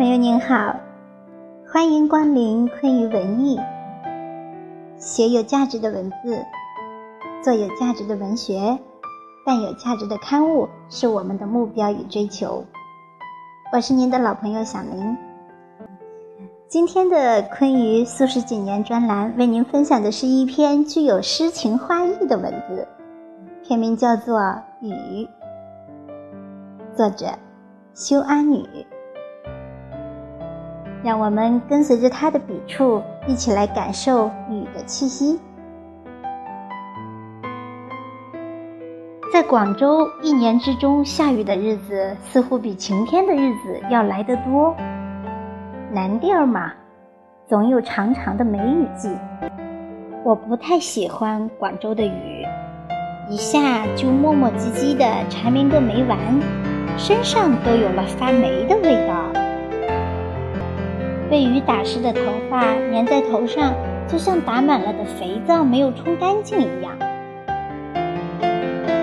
朋友您好，欢迎光临昆语文艺。写有价值的文字，做有价值的文学，办有价值的刊物，是我们的目标与追求。我是您的老朋友小林。今天的昆语数十几年专栏，为您分享的是一篇具有诗情画意的文字，片名叫做《雨》，作者修阿女。让我们跟随着他的笔触，一起来感受雨的气息。在广州，一年之中下雨的日子似乎比晴天的日子要来得多。南地儿嘛，总有长长的梅雨季。我不太喜欢广州的雨，一下就磨磨唧唧的缠绵个没完，身上都有了发霉的味道。被雨打湿的头发粘在头上，就像打满了的肥皂没有冲干净一样。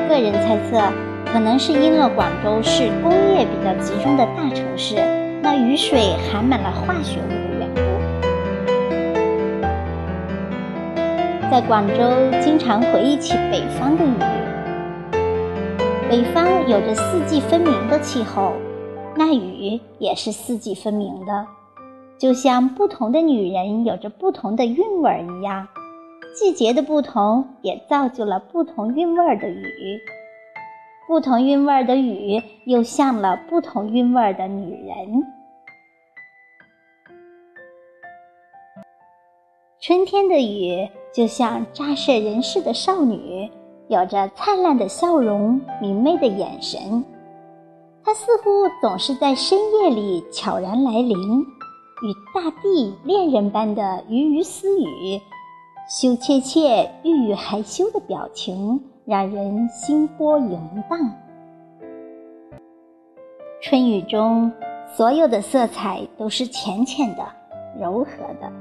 个人猜测，可能是因了广州是工业比较集中的大城市，那雨水含满了化学物的缘故。在广州，经常回忆起北方的雨。北方有着四季分明的气候，那雨也是四季分明的。就像不同的女人有着不同的韵味儿一样，季节的不同也造就了不同韵味儿的雨，不同韵味儿的雨又像了不同韵味儿的女人。春天的雨就像乍摄人世的少女，有着灿烂的笑容、明媚的眼神，它似乎总是在深夜里悄然来临。与大地恋人般的鱼鱼私语，羞怯怯、郁郁害羞的表情，让人心波涌荡。春雨中，所有的色彩都是浅浅的、柔和的。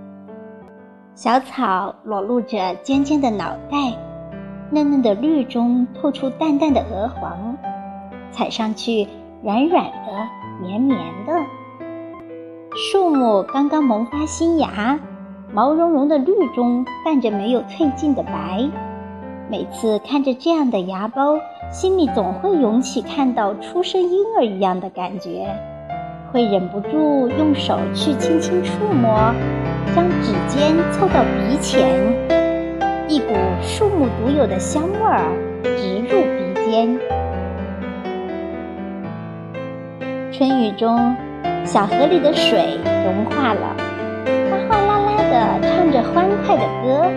小草裸露着尖尖的脑袋，嫩嫩的绿中透出淡淡的鹅黄，踩上去软软的、绵绵的。树木刚刚萌发新芽，毛茸茸的绿中泛着没有褪尽的白。每次看着这样的芽苞，心里总会涌起看到出生婴儿一样的感觉，会忍不住用手去轻轻触摸，将指尖凑到鼻前，一股树木独有的香味儿直入鼻尖。春雨中。小河里的水融化了，它哗啦啦地唱着欢快的歌。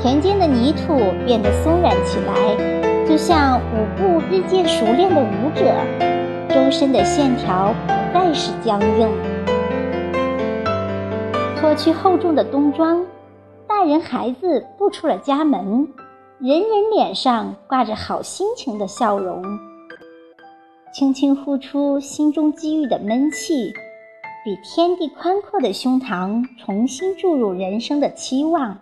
田间的泥土变得松软起来，就像舞步日渐熟练的舞者，周身的线条不再是僵硬。脱去厚重的冬装，大人孩子步出了家门，人人脸上挂着好心情的笑容。轻轻呼出心中积郁的闷气，比天地宽阔的胸膛重新注入人生的期望。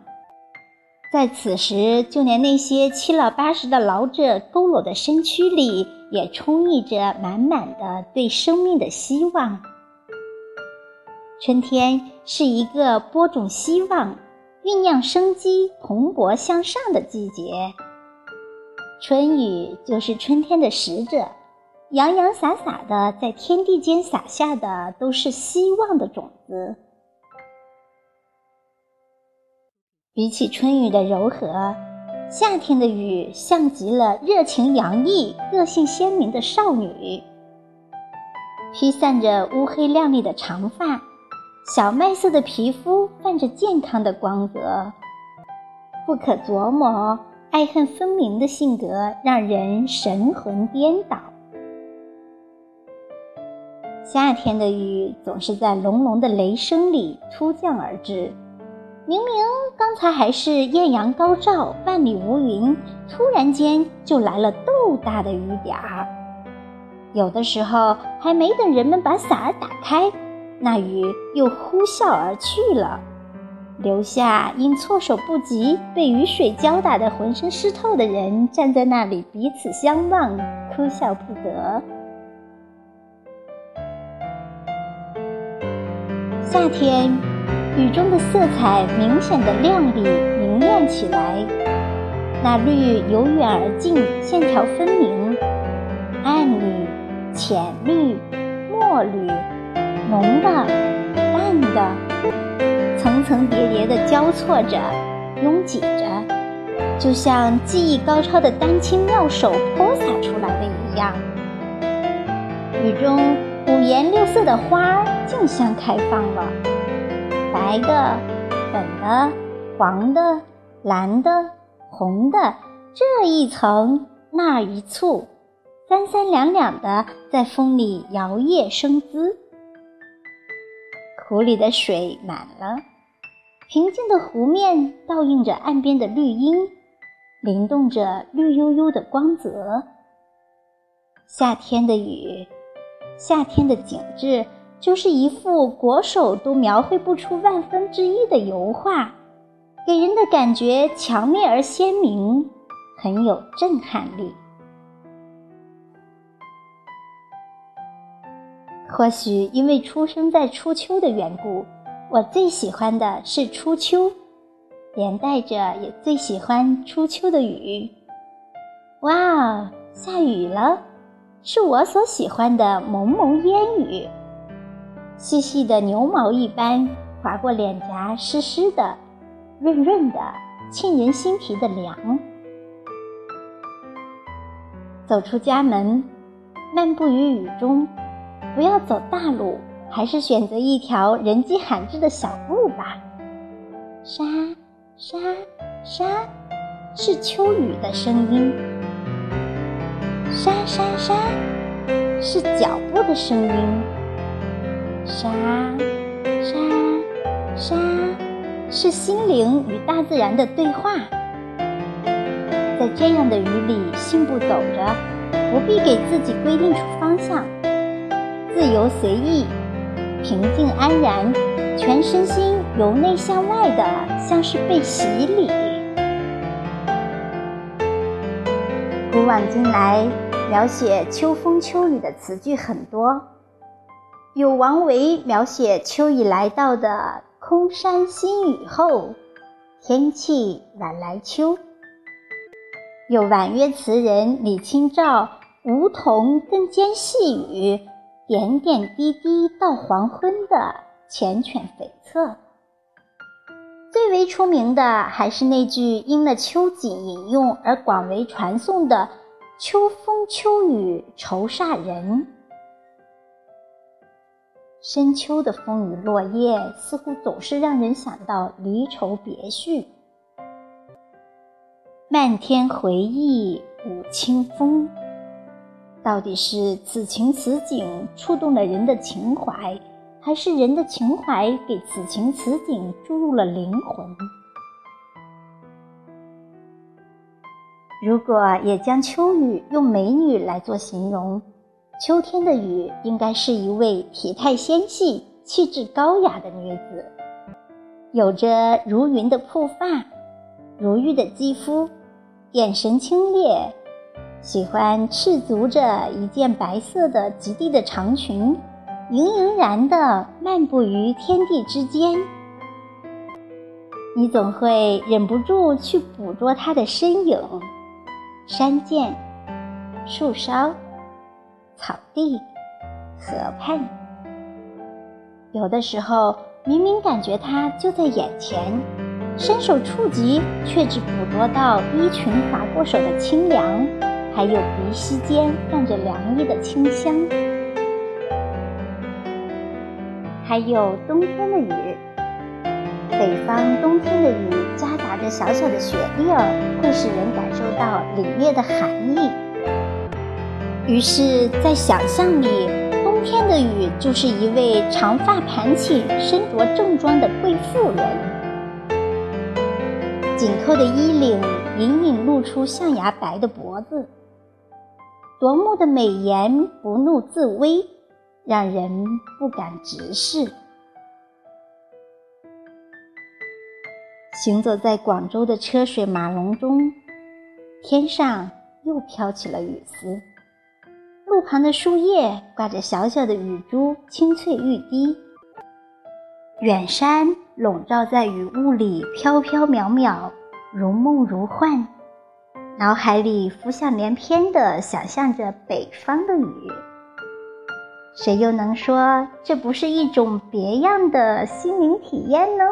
在此时，就连那些七老八十的老者佝偻的身躯里，也充溢着满满的对生命的希望。春天是一个播种希望、酝酿生机、蓬勃向上的季节。春雨就是春天的使者。洋洋洒洒的在天地间撒下的都是希望的种子。比起春雨的柔和，夏天的雨像极了热情洋溢、个性鲜明的少女。披散着乌黑亮丽的长发，小麦色的皮肤泛着健康的光泽，不可琢磨、爱恨分明的性格让人神魂颠倒。夏天的雨总是在隆隆的雷声里突降而至，明明刚才还是艳阳高照、万里无云，突然间就来了豆大的雨点儿。有的时候还没等人们把伞打开，那雨又呼啸而去了，留下因措手不及被雨水浇打得浑身湿透的人站在那里彼此相望，哭笑不得。夏天，雨中的色彩明显的亮丽明艳起来，那绿由远而近，线条分明，暗绿、浅绿、墨绿、浓的、淡的，层层叠叠的交错着，拥挤着，就像技艺高超的丹青妙手泼洒出来的一样。雨中五颜六色的花儿竞相开放了，白的、粉的、黄的、蓝的、红的，这一层那一簇，三三两两的在风里摇曳生姿。湖里的水满了，平静的湖面倒映着岸边的绿荫，灵动着绿油油的光泽。夏天的雨。夏天的景致就是一幅国手都描绘不出万分之一的油画，给人的感觉强烈而鲜明，很有震撼力。或许因为出生在初秋的缘故，我最喜欢的是初秋，连带着也最喜欢初秋的雨。哇，下雨了！是我所喜欢的蒙蒙烟雨，细细的牛毛一般划过脸颊，湿湿的、润润的，沁人心脾的凉。走出家门，漫步于雨中，不要走大路，还是选择一条人迹罕至的小路吧。沙沙沙，是秋雨的声音。沙沙沙，是脚步的声音。沙沙沙，是心灵与大自然的对话。在这样的雨里信步走着，不必给自己规定出方向，自由随意，平静安然，全身心由内向外的，像是被洗礼。古往今来，描写秋风秋雨的词句很多，有王维描写秋已来到的空山新雨后，天气晚来秋；有婉约词人李清照梧桐更兼细雨，点点滴滴到黄昏的缱绻悱恻。最为出名的还是那句因了秋瑾引用而广为传颂的“秋风秋雨愁煞人”。深秋的风雨落叶，似乎总是让人想到离愁别绪。漫天回忆舞清风，到底是此情此景触动了人的情怀？还是人的情怀给此情此景注入了灵魂。如果也将秋雨用美女来做形容，秋天的雨应该是一位体态纤细、气质高雅的女子，有着如云的瀑发、如玉的肌肤，眼神清冽，喜欢赤足着一件白色的及地的长裙。盈盈然地漫步于天地之间，你总会忍不住去捕捉它的身影。山涧、树梢、草地、河畔，有的时候明明感觉它就在眼前，伸手触及，却只捕捉到衣裙划过手的清凉，还有鼻息间泛着凉意的清香。还有冬天的雨，北方冬天的雨夹杂着小小的雪粒儿，会使人感受到凛冽的寒意。于是，在想象里，冬天的雨就是一位长发盘起、身着正装的贵妇人，紧扣的衣领隐隐露出象牙白的脖子，夺目的美颜不怒自威。让人不敢直视。行走在广州的车水马龙中，天上又飘起了雨丝，路旁的树叶挂着小小的雨珠，清脆欲滴。远山笼罩在雨雾里，飘飘渺渺，如梦如幻。脑海里浮想联翩地想象着北方的雨。谁又能说这不是一种别样的心灵体验呢？